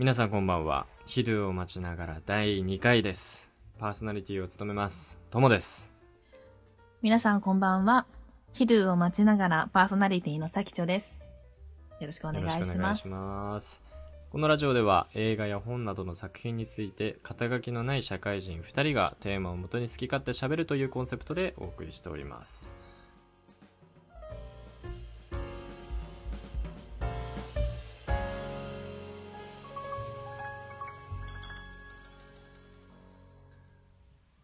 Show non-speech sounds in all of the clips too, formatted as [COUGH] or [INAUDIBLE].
皆さんこんばんは。ヒドゥを待ちながら第2回です。パーソナリティを務めます。ともです。皆さんこんばんは。ヒドゥを待ちながらパーソナリティのさきちょです。よろしくお願いします。いします。このラジオでは映画や本などの作品について肩書きのない社会人2人がテーマをもとに好き勝手喋るというコンセプトでお送りしております。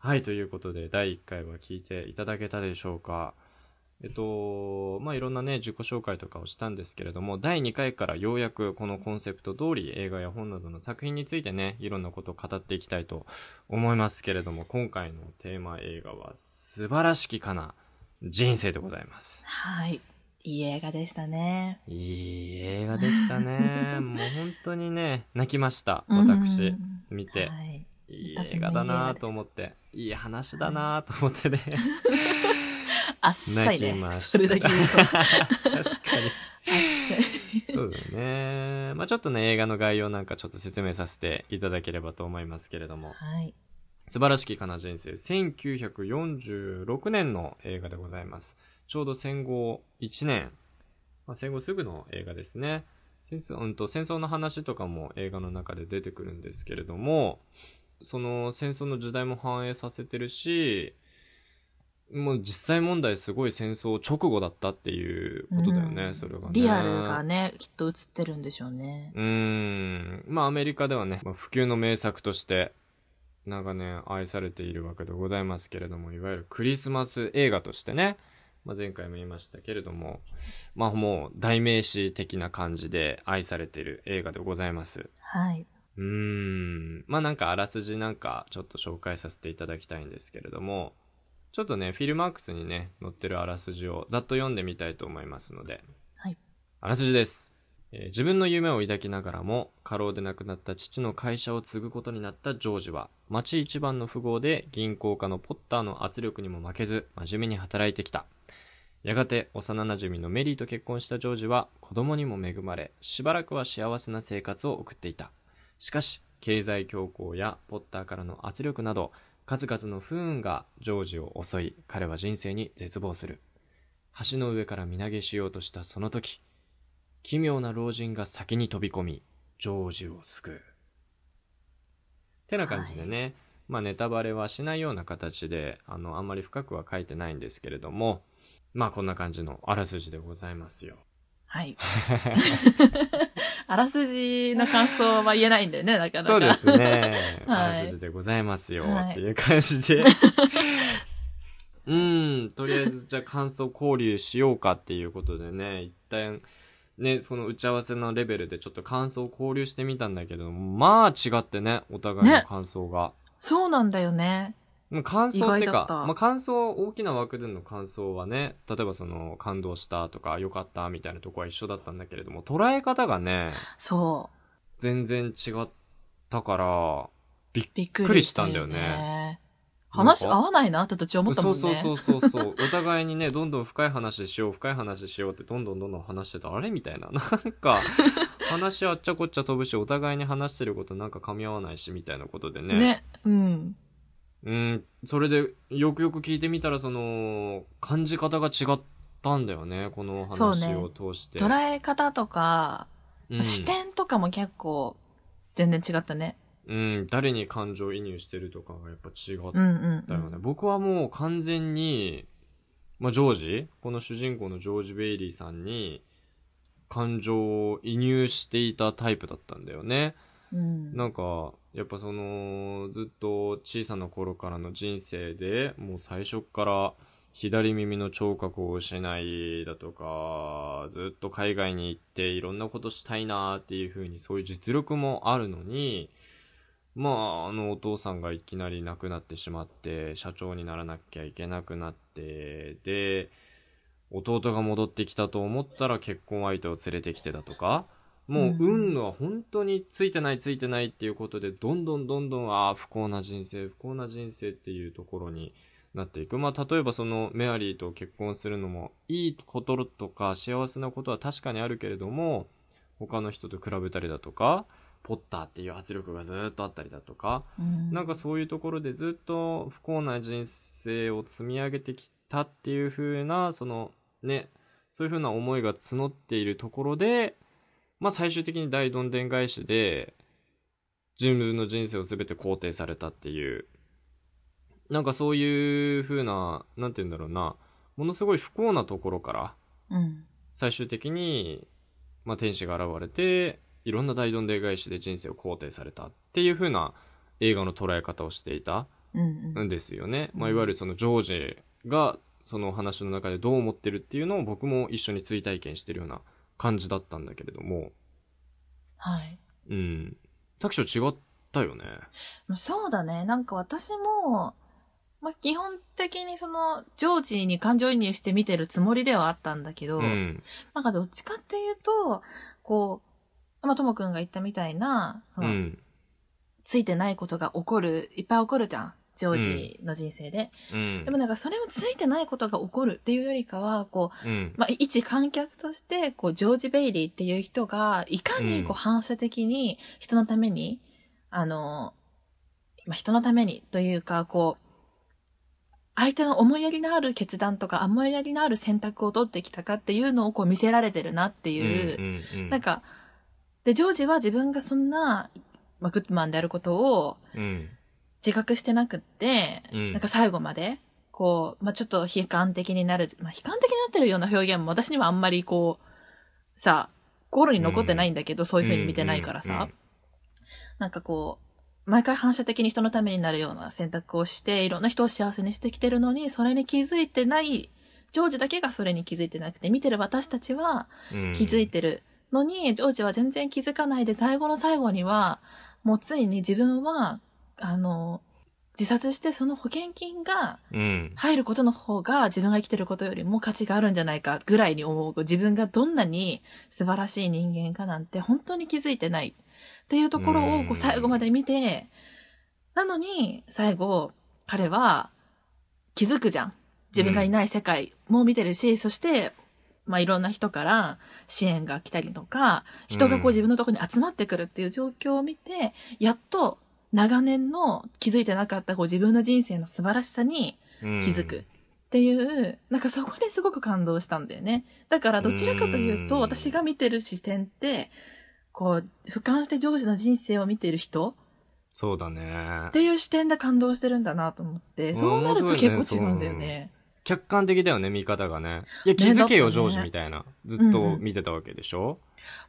はい、ということで、第1回は聞いていただけたでしょうか。えっと、まあ、いろんなね、自己紹介とかをしたんですけれども、第2回からようやくこのコンセプト通り映画や本などの作品についてね、いろんなことを語っていきたいと思いますけれども、今回のテーマ映画は素晴らしきかな人生でございます。はい。いい映画でしたね。いい映画でしたね。[LAUGHS] もう本当にね、泣きました、うん私。見て。はい。いい私映画だなと思って、いい話だなと思ってね。[LAUGHS] あっさいね。それだけ言うと。確かに。そうだよね。まあちょっとね、映画の概要なんかちょっと説明させていただければと思いますけれども。はい。素晴らしきかな人生、1946年の映画でございます。ちょうど戦後1年、まあ、戦後すぐの映画ですね。戦争,、うん、と戦争の話とかも映画の中で出てくるんですけれども、その戦争の時代も反映させてるし、もう実際問題すごい戦争直後だったっていうことだよね、うんそれがね。リアルがね、きっと映ってるんでしょうね。うーん。まあアメリカではね、まあ、普及の名作として長年愛されているわけでございますけれども、いわゆるクリスマス映画としてね、まあ、前回も言いましたけれども、まあもう代名詞的な感じで愛されている映画でございます。はい。うーん。まあなんかあらすじなんかちょっと紹介させていただきたいんですけれども、ちょっとね、フィルマークスにね、載ってるあらすじをざっと読んでみたいと思いますので、はい。あらすじです。えー自分の夢を抱きながらも、過労で亡くなった父の会社を継ぐことになったジョージは、町一番の富豪で銀行家のポッターの圧力にも負けず、真面目に働いてきた。やがて幼馴染のメリーと結婚したジョージは子供にも恵まれ、しばらくは幸せな生活を送っていた。しかし、経済恐慌やポッターからの圧力など、数々の不運がジョージを襲い、彼は人生に絶望する。橋の上から身投げしようとしたその時、奇妙な老人が先に飛び込み、ジョージを救う。てな感じでね、まあネタバレはしないような形で、あの、あんまり深くは書いてないんですけれども、まあこんな感じのあらすじでございますよ。はい。[LAUGHS] あらすじの感想は言えないんだよね、[LAUGHS] なかなか。そうですね。あ [LAUGHS] はいらすじでございますよ。はいっていう感じで。[LAUGHS] うん、とりあえずじゃあ感想交流しようかっていうことでね、一旦、ね、その打ち合わせのレベルでちょっと感想交流してみたんだけど、まあ違ってね、お互いの感想が。そうなんだよね。もう感想ってかまあ、感想、大きな枠での感想はね、例えばその、感動したとか、良かったみたいなとこは一緒だったんだけれども、捉え方がね、そ全然違ったから、びっくくりしたたんだよね話か？合わないなって私思ったもんね。そうそうそうそうそう。[LAUGHS] お互いにね、どんどん深い話しよう、深い話しようって、どんどんどんどん話してた。あれ？みたいな。なんか、話あっちゃこっちゃ飛ぶし、お互いに話してることなんか噛み合わないし、みたいなことでね。ね。うん。うん、それで、よくよく聞いてみたら、その、感じ方が違ったんだよね、この話を通して。捉え方とか、うん視点とかも結構全然違ったね。うん、誰に感情移入してるとかがやっぱ違っうんうん、うだよね。ん。僕はもう完全に、まあ、ジョージ？この主人公のジョージ・ベイリーさんに、感情を移入していたタイプだったんだよね。うんなんか、やっぱその、ずっと小さな頃からの人生で、もう最初っから左耳の聴覚を失いだとか、ずっと海外に行っていろんなことしたいなっていう風にそういう実力もあるのに、まあ、あのお父さんがいきなり亡くなってしまって、社長にならなきゃいけなくなって、で、弟が戻ってきたと思ったら結婚相手を連れてきてだとか、もう運は本当についてないついてないっていうことで、どんどんどんどん、ああ、不幸な人生、不幸な人生っていうところになっていく。まあ、例えばそのメアリーと結婚するのも、いいこととか幸せなことは確かにあるけれども、他の人と比べたりだとか、ポッターっていう圧力がずっとあったりだとか、うんなんかそういうところでずっと不幸な人生を積み上げてきたっていう風な、そのね、そういう風な思いが募っているところで、まあ最終的に大どんでん返しで、自分の人生を全て肯定されたっていう、なんかそういう風な、なんて言うんだろうな、ものすごい不幸なところから、うん。最終的に、まあ、天使が現れて、いろんな大どんでん返しで人生を肯定されたっていう風な映画の捉え方をしていたうんうんんですよね。うんまあ、いわゆるそのジョージが、その話の中でどう思ってるっていうのを僕も一緒に追体験してるような感じだったんだけれども、はい。うん。タクショ違ったよね。まあそうだね。なんか私も、まあ、基本的にその、ジョージに感情移入して見てるつもりではあったんだけど、うん。なんかどっちかっていうと、こう、まあ、ともくんが言ったみたいな、そうのん。ついてないことが起こる、いっぱい起こるじゃん。ジョージの人生で。うんでも。なんかそれもついてないことが起こるっていうよりかは、こう、うん。まあ、一観客として、こう、ジョージ・ベイリーっていう人が、いかに、こう、うん反射的に、人のために、あの、まあ、人のためにというか、こう、相手の思いやりのある決断とか、思いやりのある選択を取ってきたかっていうのを、こう、見せられてるなっていう、うんうんなんか、で、ジョージは自分がそんな、まあ、グッドマンであることをうん。自覚してなくって、うん。なんか最後まで、こう、まあ、ちょっと悲観的になる、まあ、悲観的になってるような表現も私にはあんまりこう、さ、心に残ってないんだけど、そういう風に見てないからさ、うんうんうん。なんかこう、毎回反射的に人のためになるような選択をして、いろんな人を幸せにしてきてるのに、それに気づいてない、ジョージだけがそれに気づいてなくて、見てる私たちはうん。気づいてるのに、ジョージは全然気づかないで、最後の最後には、もうついに自分は、あの、自殺してその保険金がうん。入ることの方が自分が生きてることよりも価値があるんじゃないかぐらいに思う。自分がどんなに素晴らしい人間かなんて本当に気づいてないっていうところをこううん最後まで見て、なのに最後彼は気づくじゃん。自分がいない世界も見てるし、そして、まあ、いろんな人から支援が来たりとか、人がこううん自分のところに集まってくるっていう状況を見て、やっと長年の気づいてなかったこう自分の人生の素晴らしさに気気づく。っていう、なんかそこですごく感動したんだよね。だからどちらかというと、うん私が見てる視点って、こう、俯瞰してジョージの人生を見てる人そうだねっ。ていう視点で感動してるんだなと思って、んそうなると結構違うんだよね。客観的だよね、見方がね。いや、気づけよ、ねジョージみたいな。ずっと見てたわけでしょ、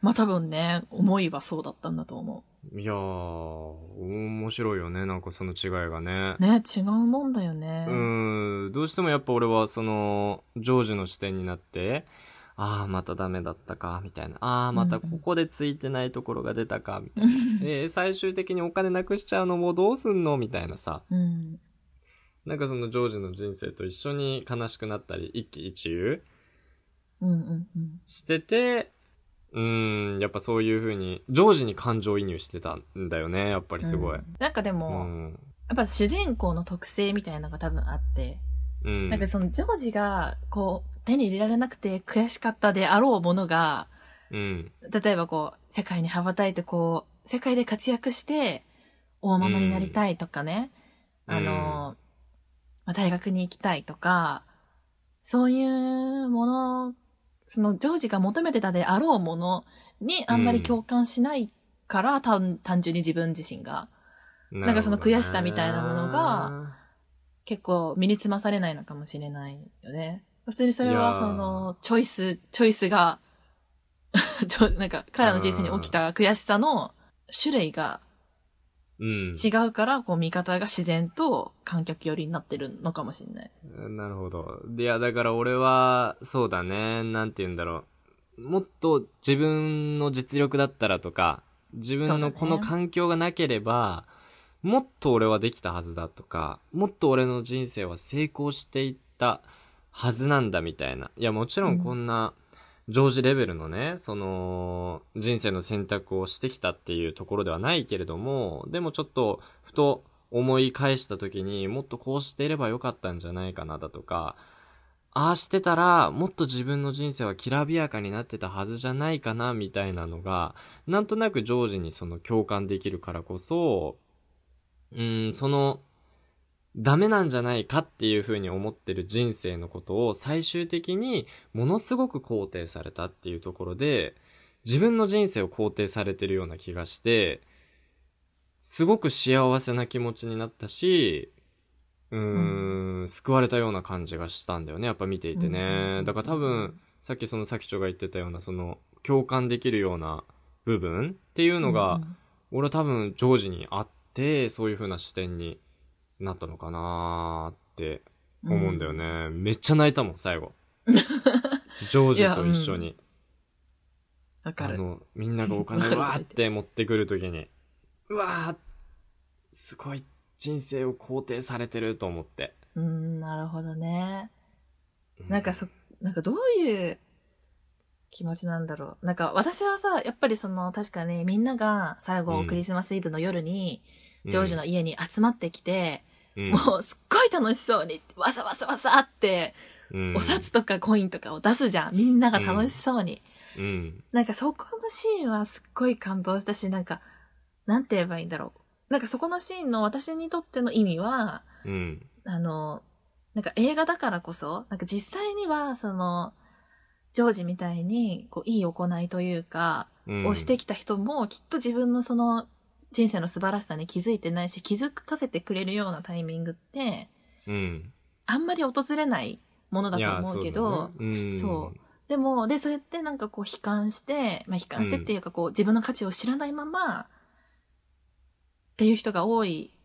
まあ多分ね、思いはそうだったんだと思いやー、面白いよね、なんかその違いがね。う。ね、違うもんだよね。うーん、どうしてもやっぱ俺はその、ジョージの視点になって、ああ、またダメだったか、みたいな。ああ、またここでついてないところが出たか、みたいな。えー、最終的にお金なくしちゃうのもうどうすんの？みたいなさ。うん。なんかそのジョージの人生と一緒に悲しくなったり、一喜一憂うんうんうん。してて、うーん、やっぱそういう風に、ジョージに感情移入してたんだよね、やっぱりすごい。うんなんかでうも、ん。やっぱ主人公の特性みたいなのが多分あって、うん。なんかそのジョージがこう手に入れられなくて悔しかったであろうものが、うん。例えばこう世界に羽ばたいてこう世界で活躍して大物になりたいとかね、うんあの、まあ、大学に行きたいとか、そういうもの、そのジョージが求めてたであろうものにあんまり共感しないから、単単純に自分自身がなんかその悔しさみたいなものが、結構身につまされないのかもしれないよね。普通にそれはその、チョイス、チョイスが、[LAUGHS] ちょなんか彼の人生に起きた悔しさの種類がうん。違うから、こう見方が自然と観客寄りになってるのかもしれない。なるほど。いや、だから俺は、そうだね、なんて言うんだろう。もっと自分の実力だったらとか、自分そうだねのこの環境がなければ、もっと俺はできたはずだとか、もっと俺の人生は成功していったはずなんだみたいな。いや、もちろんこんな、ジョージレベルのね、その、人生の選択をしてきたっていうところではないけれども、でもちょっと、ふと思い返した時にもっとこうしていればよかったんじゃないかなだとか、ああしてたら、もっと自分の人生はきらびやかになってたはずじゃないかな、みたいなのが、なんとなくジョージにその共感できるからこそ、うん、その、ダメなんじゃないかっていう風に思ってる人生のことを最終的にものすごく肯定されたっていうところで、自分の人生を肯定されてるような気がして、すごく幸せな気持ちになったし、うーん、救われたような感じがしたんだよね、やっぱ見ていてうんうんうんうん。ねだから多分、さっきそのさきちょが言ってたような、その、共感できるような部分っていうのが、俺は多分ジョージにあって、そういう風な視点になったのかなーって思うんだよね。めっちゃ泣いたもん、最後。[LAUGHS] ジョージと一緒に。わかる。あの、みんながお金わーって持ってくるときに、うわーすごい人生を肯定されてると思って。うん、なるほどね。うなんかそ、なんかどういう気持ちなんだろう。なんか私はさ、やっぱりその、確かにみんなが最後うんクリスマスイブの夜に、ジョージの家に集まってきて、うん、もうすっごい楽しそうに、わさわさわさって、うん、お札とかコインとかを出すじゃん。みんなが楽しそうに。うん。なんかそこのシーンはすっごい感動したし、なんか、なんて言えばいいんだろう。なんかそこのシーンの私にとっての意味は、うん。あの、なんか映画だからこそ、なんか実際には、その、ジョージみたいに、こう、いい行いというか、うん。をしてきた人も、きっと自分のその、人生の素晴らしさに気づいてないし、気づかせてくれるようなタイミングって、うん。あんまり訪れないものだと思うけど、そうだね。うん、そう。でも、で、そうやってなんかこう悲観して、まあ悲観してっていうかこう、自分の価値を知らないまま、っていう人が多い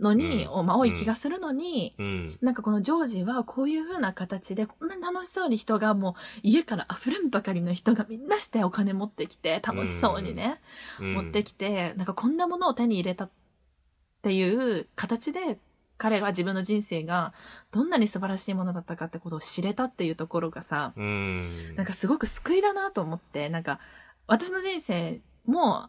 のに、うんおまあ多い気がするのに、うん。なんかこのジョージはこういう風な形でこんなに楽しそうに人がもう家から溢れんばかりの人がみんなしてお金持ってきて楽しそうにね、うん持ってきて、なんかこんなものを手に入れたっていう形で彼が自分の人生がどんなに素晴らしいものだったかってことを知れたっていうところがさ、うん。なんかすごく救いだなと思って、なんか私の人生も、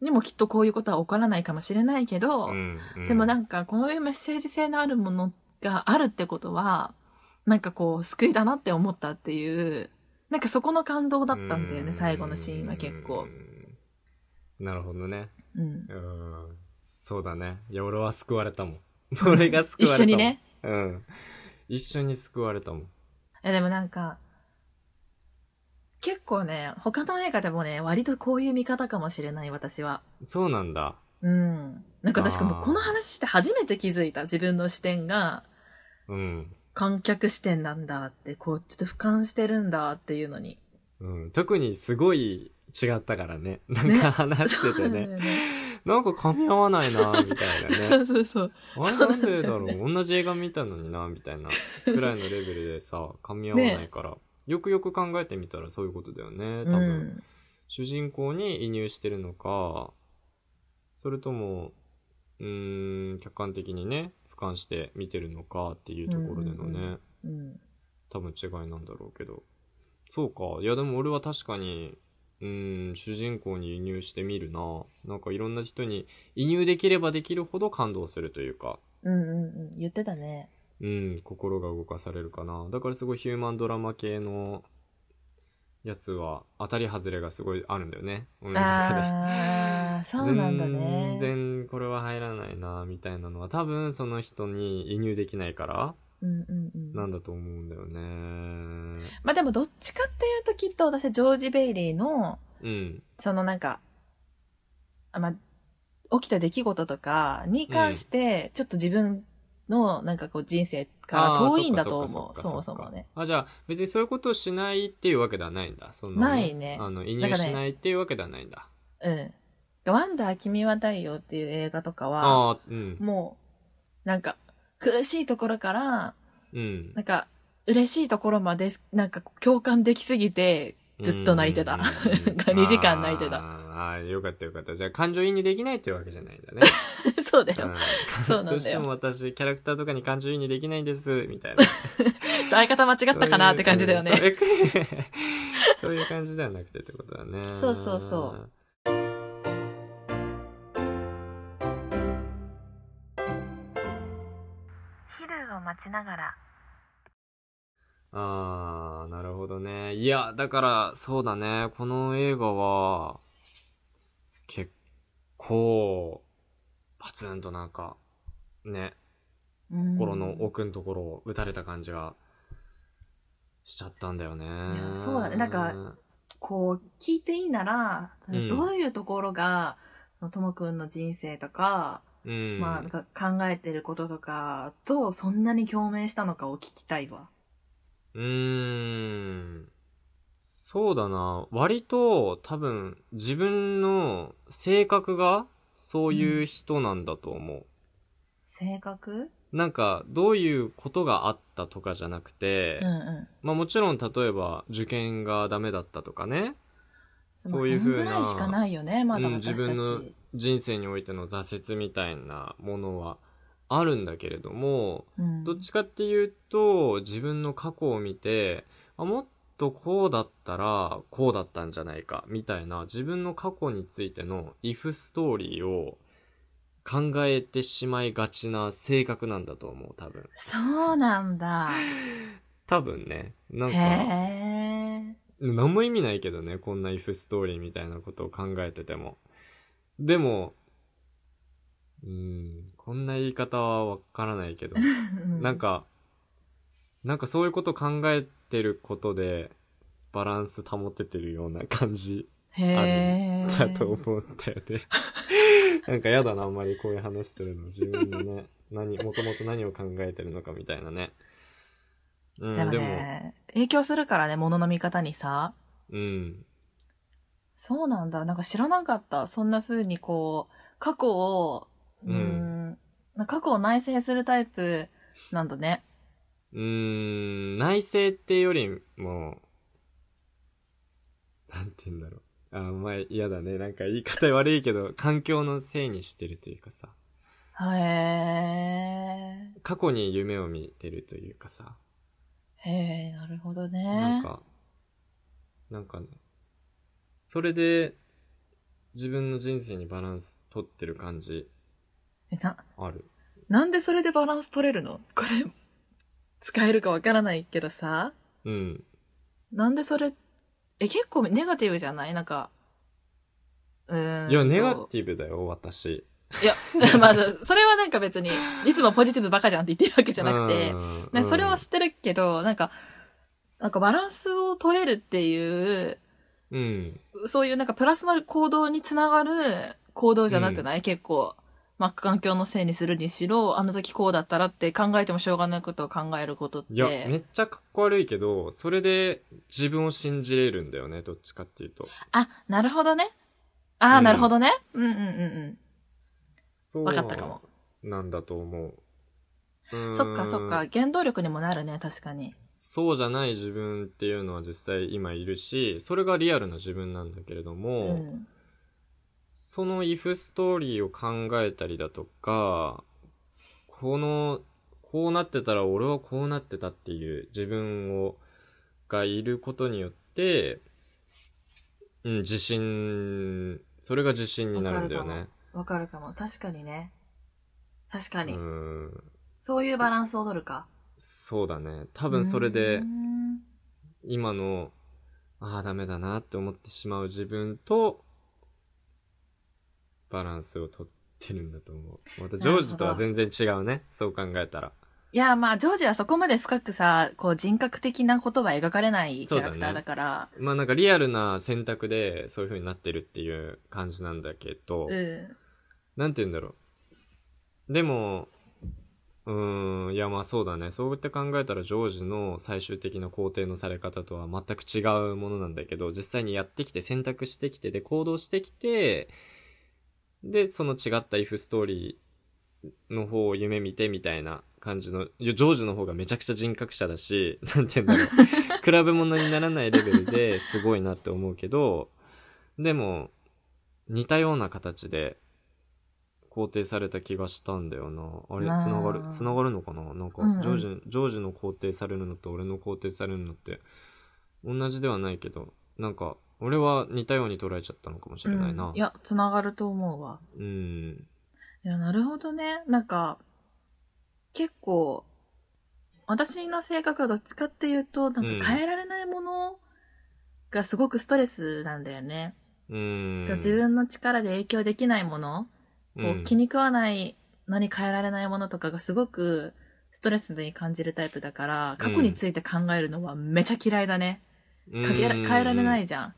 にもきっとこういうことは起こらないかもしれないけど、うん、うんでもなんかこういうメッセージ性のあるものがあるってことは、なんかこう救いだなって思ったっていう、なんかそこの感動だったんだよね、最後のシーンは結構。うん。なるほどね。うん。うん。そうだね。いや、俺は救われたもん。[LAUGHS] 俺が救われたもん。一緒にね。うん。一緒に救われたもん。え、でもなんか、結構ね、他の映画でもね、割とこういう見方かもしれない、私は。そうなんだ。うん。なんか確かもうこの話して初めて気づいた、自分の視点がうん。観客視点なんだって、こう、ちょっと俯瞰してるんだっていうのに。うん。特にすごい違ったからね。なんねか話しててね。よね。なんか噛み合わないな、みたいなそね。[LAUGHS] うそうそう。あれなんでだろう？同じ映画見たのにな、みたいな。くらいのレベルでさ、噛み合わないから。よくよく考えてみたらそういうことだよね。多分。うん。主人公に移入してるのか、それとも、うーん、客観的にね、俯瞰して見てるのかっていうところでのね、うんうんうん。多分違いなんだろうけど。そうか。いやでも俺は確かに、うーん、主人公に移入してみるな。なんかいろんな人に移入できればできるほど感動するというか、うんうんうん。言ってたね。うん、心が動かされるかな。だからすごいヒューマンドラマ系のやつは当たり外れがすごいあるんだよね。俺の中で。ああ、そうなんだね。全然これは入らないな、みたいなのは多分その人に移入できないからうんうんうん。なんだと思うんだよね。まあでもどっちかっていうときっと私はジョージ・ベイリーの、うん。そのなんか、あまあ、起きた出来事とかに関して、ちょっと自分のなんかこう人生から遠いんだと思う。そもそもね。。あ、じゃあ別にそういうことをしないっていうわけではないんだ。そのないねあの、移入しないっていうわけではないんだ。うん。ワンダー君は太陽っていう映画とかは、ああ、うん。もう、なんか、苦しいところから、うん。なんか、嬉しいところまで、なんか共感できすぎて、ずっと泣いてた。うんなんか2時間泣いてた。ああ、よかったよかった。じゃあ感情移入できないっていうわけじゃないんだね。[LAUGHS] そうだよ。うんそうなんだよどうしても私、キャラクターとかに感情移入できないんです、みたいな。[LAUGHS] 相方間違ったかなって感じだよね。そういうそういう感じではなくてってことだね。そうそうそう。昼を待ちながらあー、なるほどね。いや、だから、そうだね。この映画は、結構、パツンとなんか、ね、うん心の奥のところを打たれた感じが、しちゃったんだよね。やそうだねなんかこう、聞いていいなら、うんどういうところが、ともくんの人生とか、うん。まあ、なんか考えてることとかと、そんなに共鳴したのかを聞きたいわ。うーん。そうだな。割と多分自分の性格がそういう人なんだと思う。性格？なんかどういうことがあったとかじゃなくて、うんうん。まあもちろん例えば受験がダメだったとかね。そういう風なそんぐらいしかないよね、まだうん私たち。自分の人生においての挫折みたいなものはあるんだけれども、うんどっちかっていうと、自分の過去を見て、あもっとこうだったら、こうだったんじゃないか、みたいな、自分の過去についての if ストーリーを考えてしまいがちな性格なんだと思う、多分。そうなんだ。多分ね。なんへか、え。何も意味ないけどね、こんな if ストーリーみたいなことを考えてても。でも、うーん、こんな言い方はわからないけど、[LAUGHS] なん、か、なんかそういうこと考えてることで、バランス保ててるような感じへえ。だと思ったよね。[LAUGHS] なんかやだな、あんまりこういう話するの。自分のね、何、もともと何を考えてるのかみたいなね。うん、でもでも、ね、影響するからね、物の見方にさ。うん。そうなんだ。なんか知らなかった。そんな風にこう、過去を、うーん、過去を内省するタイプなんだね。うーん、内省っていうよりも、なんて言うんだろう。あ、まあ嫌だね。なんか言い方悪いけど、[LAUGHS] 環境のせいにしてるというかさ、へ過去に夢を見てるというかさ、え。へえ、なるほどね。なんか、なんかね、それで自分の人生にバランス取ってる感じえな、ある。なんでそれでバランス取れるの？[LAUGHS] これ、使えるかわからないけどさ。うん。なんでそれ、え、結構ネガティブじゃない？なんか、うーん。いや、ネガィティブだよ、私。いや、[LAUGHS] まず、それはなんか別に、いつもポジティブばかじゃんって言ってるわけじゃなくて、うんね、それは知ってるけど、なんか、なんかバランスを取れるっていう、うん。そういうなんかプラスの行動につながる行動じゃなくない、結構。まあ、環境のせいにするにしろ、あの時こうだったらって考えてもしょうがないことを考えることって。いや、めっちゃかっこ悪いけど、それで自分を信じれるんだよね、どっちかっていうと。あ、なるほどね。ああ、うんなるほどね。うんうんうんうん。そうわかったかも。なんだと思う。うそっかそっか。原動力にもなるね、確かに。そうじゃない自分っていうのは実際今いるし、それがリアルな自分なんだけれどうも、ん。その if ストーリーを考えたりだとか、この、こうなってたら俺はこうなってたっていう自分を、がいることによって、うん、自信、それが自信になるんだよね。わかるかも。確かにね。確かうに。ん。そういうバランスを取るか。そうだね。多分それで今の、ああ、ダメだなって思ってしまう自分と、バランスをとってるんだと思う。またジョージとは全然違うね。そう考えたら。いや、まあ、ジョージはそこまで深くさ、こう人格的なことは描かれないキャラクターだから。まあなんかリアルな選択でそういう風になってるっていう感じなんだけど、うん。なんて言うんだろう。でも、うーん、いやまあそうだね。そうやって考えたらジョージの最終的な肯定のされ方とは全く違うものなんだけど、実際にやってきて選択してきて、で行動してきて、で、その違った if ストーリーの方を夢見てみたいな感じの、いやジョージの方がめちゃくちゃ人格者だし、[LAUGHS] なんて言うんだろう。[LAUGHS] 比べ物にならないレベルですごいなって思うけど、でも、似たような形で肯定された気がしたんだよな。あれ、まあつながる、つながるのかな？なんか、うんうんジョージ、ジョージの肯定されるのと俺の肯定されるのって、同じではないけど、なんか、俺は似たように捉えちゃったのかもしれないな。うんいや、つながると思うわ。うん。いや、なるほどね。なんか、結構、私の性格はどっちかっていうと、なんか変えられないものがすごくストレスなんだよね。うん。自分の力で影響できないもの、こうんう気に食わないのに変えられないものとかがすごくストレスに感じるタイプだから、過去について考えるのはめちゃ嫌いだね。かけらうん変えられないじゃん。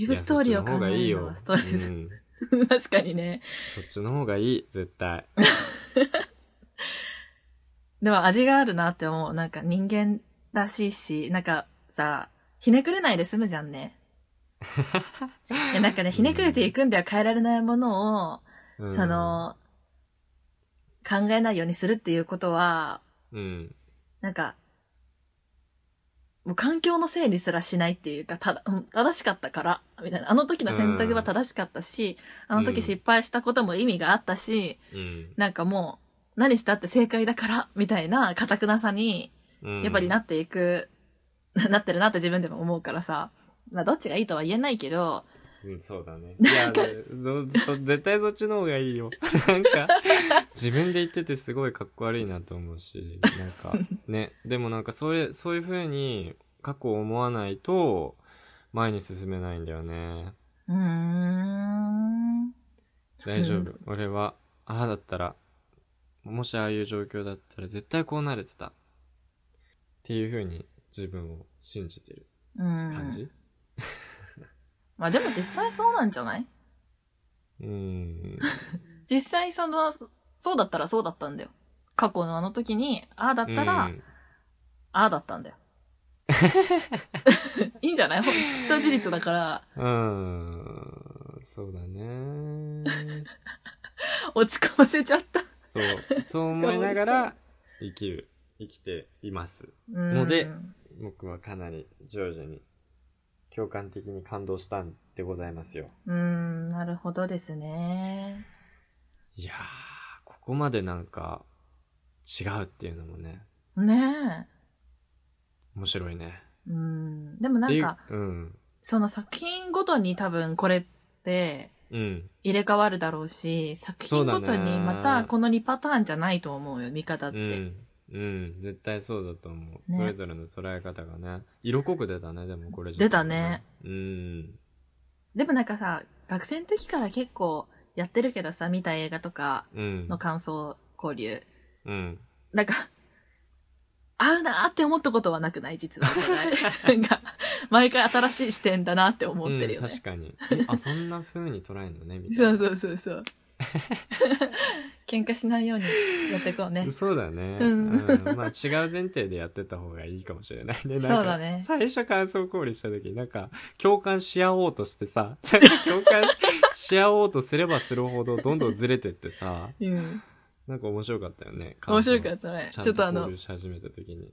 リいやフストーリーを考えるのはストレうス。ん [LAUGHS] 確かにね。そっちの方がいい、絶対。[LAUGHS] でも味があるなって思う。なんか人間らしいし、なんかさ、ひねくれないで済むじゃんね。[LAUGHS] いやなんかね、ひねくれていくんでは変えられないものを、うんそ、の、考えないようにするっていうことは、うん。なんか、もう環境のせいにすらしないっていうか、ただ、うん正しかったから、みたいな。あの時の選択は正しかったし、あの時失敗したことも意味があったし、うんなんかもう、何したって正解だから、みたいな、堅くなさに、うん。やっぱりなっていく、なってるなって自分でも思うからさ。まあ、どっちがいいとは言えないけど、うん、そうだね。いや、絶対そっちの方がいいよ。[LAUGHS] なんか、自分で言っててすごいかっこ悪いなと思うし、なんか、[LAUGHS] ね。でもなんか、それ、そういう風に過去を思わないと、前に進めないんだよね。うーん。大丈夫うん。俺は、ああだったら、もしああいう状況だったら絶対こうなれてた。っていう風に自分を信じてるうん。まあでも実際そうなんじゃない？うん。[LAUGHS] 実際その、そうだったらそうだったんだよ。過去のあの時に、ああだったら、うんああだったんだよ。[LAUGHS] いいんじゃない？ほんきっと事実だから、うーん、そうだね。[LAUGHS] 落ち込ませちゃった。そう、そう思いながら生きる、生きています。うんので僕はかなりジョージに共感的に感動したんでございますよ。うん、なるほどですね。いやー、ここまでなんか違うっていうのもね、ね面白いね。え。うん。でもなんか、でうん、その作品ごとに多分これってうん、入れ替わるだろうし、作品ごとにまたこの2パターンじゃないと思うよ、見方って。うん、うん、絶対そうだと思う。ねそれぞれの捉え方がね、色濃く出たね、でもこれ、出たね。うん、でもなんかさ、学生の時から結構やってるけどさ、見た映画とかうん、の感想交流。うん。なんか、合うなーって思ったことはなくない？実は。なんか、[LAUGHS] 毎回新しい視点だなって思ってるよね。うん、確かに。あ、そんな風に捉えるのね、みたいな。そうそうそうそう。[LAUGHS] 喧嘩しないようにやっていこうね。そうだね。うんうんまあ違う前提でやってた方がいいかもしれないね。[LAUGHS] そうだね最初感想交流した時、なんか共感し合おうとしてさ、[LAUGHS] 共感し合おうとすればするほどどんどんずれてってさ、うん。なんか面白かったよね。面白かっったね。ちょっとあの交流、し始めた時に。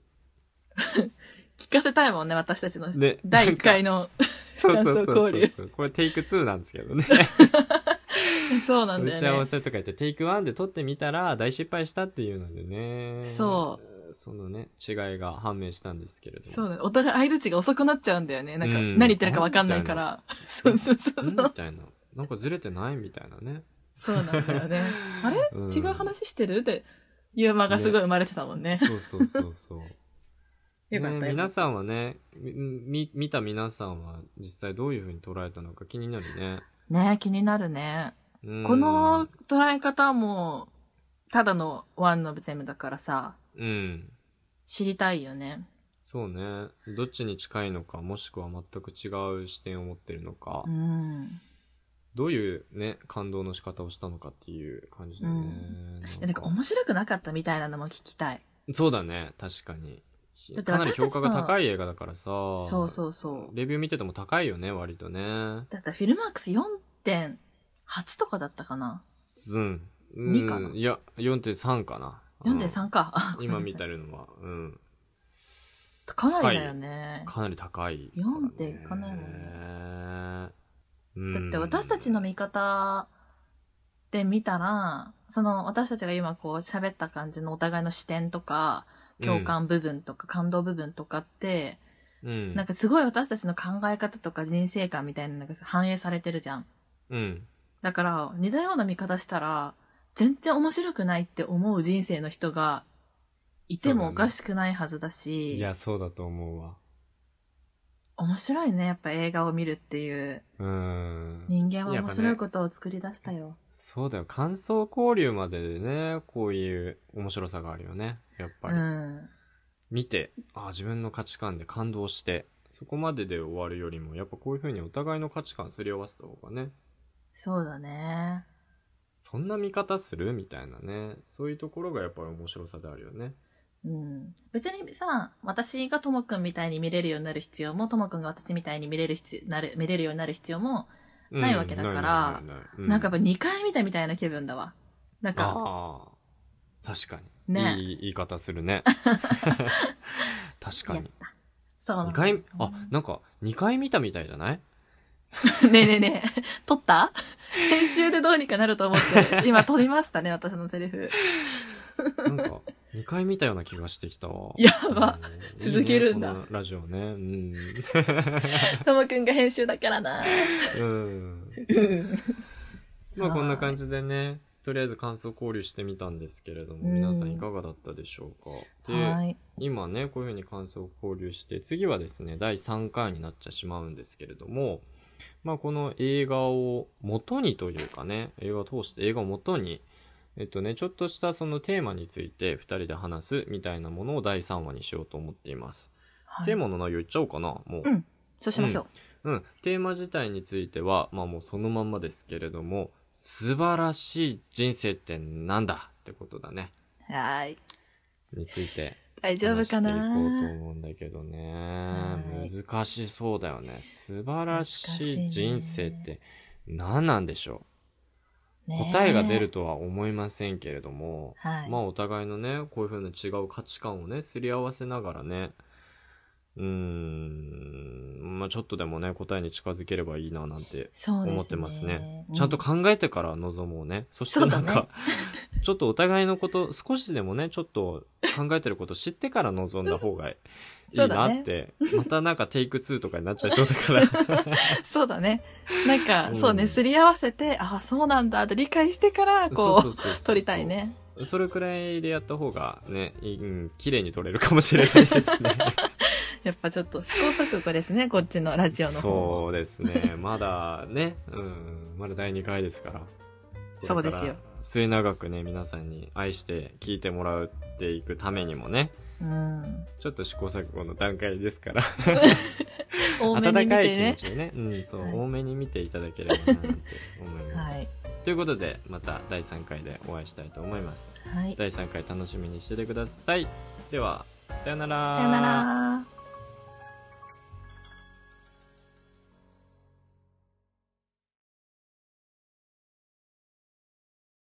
聞かせたいもんね、私たちので第1回の。そうそうそう感想交流そう。これテイク2なんですけどね。[LAUGHS] そうなんだ打ち合わよね。せとか言ってテイク1で撮ってみたら大失敗したっていうのでね。。そうそのね、違いが判明したんですけれども。そうだね。お互い相槌が遅くなっちゃうんだよね。なんか、うん何言ってるかわかんないから。そうそうそうそう。んみたいな。なんかずれてないみたいなね。そうなんだよね。[LAUGHS] あれ？うん違う話してる？って、ユーマがすごい生まれてたもんね。そうそうそうそう。[LAUGHS] よかったよ。ね皆さんはね、みみ見た皆さんは実際どういう風に捉えたのか気になるね。ね気になるね。うんこの、捉え方も、ただのワンのゼムだからさ、うん。知りたいよね。そうね。どっちに近いのか、もしくは全く違う視点を持ってるのか、うん。どういうね、感動の仕方をしたのかっていう感じだよね。いやなんか面白くなかったみたいなのも聞きたい。そうだね、確かに。だってかなり評価が高い映画だからさ。そうそうそう。レビュー見てても高いよね、割とね。だったらフィルマークス4.8とかだったかな？うん。うん二かないや、4.3かな。?4.3 か。[LAUGHS] 今見る。たるのは、うん。かなりだよね。かなり高い、4っていかないもん。だって私たちの見方で見たら、その私たちが今こう喋った感じのお互いの視点とか、共感部分とか感動部分とかって、うん。なんかすごい私たちの考え方とか人生観みたいなのが反映されてるじゃん。うん。だから似たような見方したら、全然面白くないって思う人生の人がいてもおかしくないはずだし、いや、そうだと思うわ。面白いね、やっぱ映画を見るっていう。うん。人間は面白いことを作り出したよ。そうだよ。感想交流まででね、こういう面白さがあるよね。やっぱうり。ん。見て、あ自分の価値観で感動して、そこまでで終わるよりも、やっぱこういう風にお互いの価値観すり合わせた方がね、そうだね。そんな見方する？みたいなね。そういうところがやっぱり面白さであるよね。うん。別にさ、私がともくんみたいに見れるようになる必要も、ともくんが私みたいに見れる必要、なる、見れるようになる必要も、うんないわけだからなんかやっぱ2回見たみたいな気分だわ。なんか、ああ、確かに。ねいい言い方するね。[LAUGHS] 確かに。そうなの2回、あ、なんか、2回見たみたいじゃない？[LAUGHS] ねえねえねえ、撮った？[LAUGHS] 編集でどうにかなると思って、[LAUGHS] 今撮りましたね、私のセリフ。なんか、2回見たような気がしてきたわ。やばうん続けるんだいいねラジオね。うん。ともくんが編集だからな。うん。うんまあこんな感じでね、とりあえず感想交流してみたんですけれども、うん皆さんいかがだったでしょうか。で、はい。今ね、こういうふうに感想交流して、次はですね、第3回になっちゃしまうんですけれども、まあこの映画を元にというかね、映画を通して映画を元に、えっとね、ちょっとしたそのテーマについて2人で話すみたいなものを第3話にしようと思っています。はいテーマの内容言っちゃおうかな、もう。うんそうしましょうん。テーマ自体については、まあもうそのまんまですけれども、素晴らしい人生ってなんだってことだね。う。はーい。について大丈夫か話していこうとな思うんだけどねはい。難しそうだよね。素晴らしい人生って何なんでしょう、ねえ答えが出るとは思いませんけれども、はい。まあお互いのね、こういう風な違う価値観をね、すり合わせながらね、うーん、まあちょっとでもね、答えに近づければいいななんて。思ってますね。うちゃんと考えてから臨もうね。そしてなんか、ね [LAUGHS] ちょっとお互いのこと、少しでもね、ちょっと考えてること知ってから臨んだ方がいいなって。[LAUGHS] またなんかテイク2とかになっちゃいそうだから。[LAUGHS] そうだね。なんか、うんそうね、すり合わせて、あ、そうなんだって理解してから、こそう撮りたい。ね。それくらいでやった方がね、うん、綺麗に撮れるかもしれないですね。[LAUGHS] やっぱちょっと試行錯誤ですね、こっちのラジオの方も。そうですね。まだね、うん、まだ第2回ですから。そうですよ末永くね、皆さんに愛して聞いてもらっていくためにもね、うん。ちょっと試行錯誤の段階ですから。[LAUGHS] 多めに見温かい気持。ちでね、うん、そう、はい多めに見ていただければななんて思います。はい。ということで、また第3回でお会いしたいと思います。はい。第3回楽しみにしててください。では、さよなら。さよなら。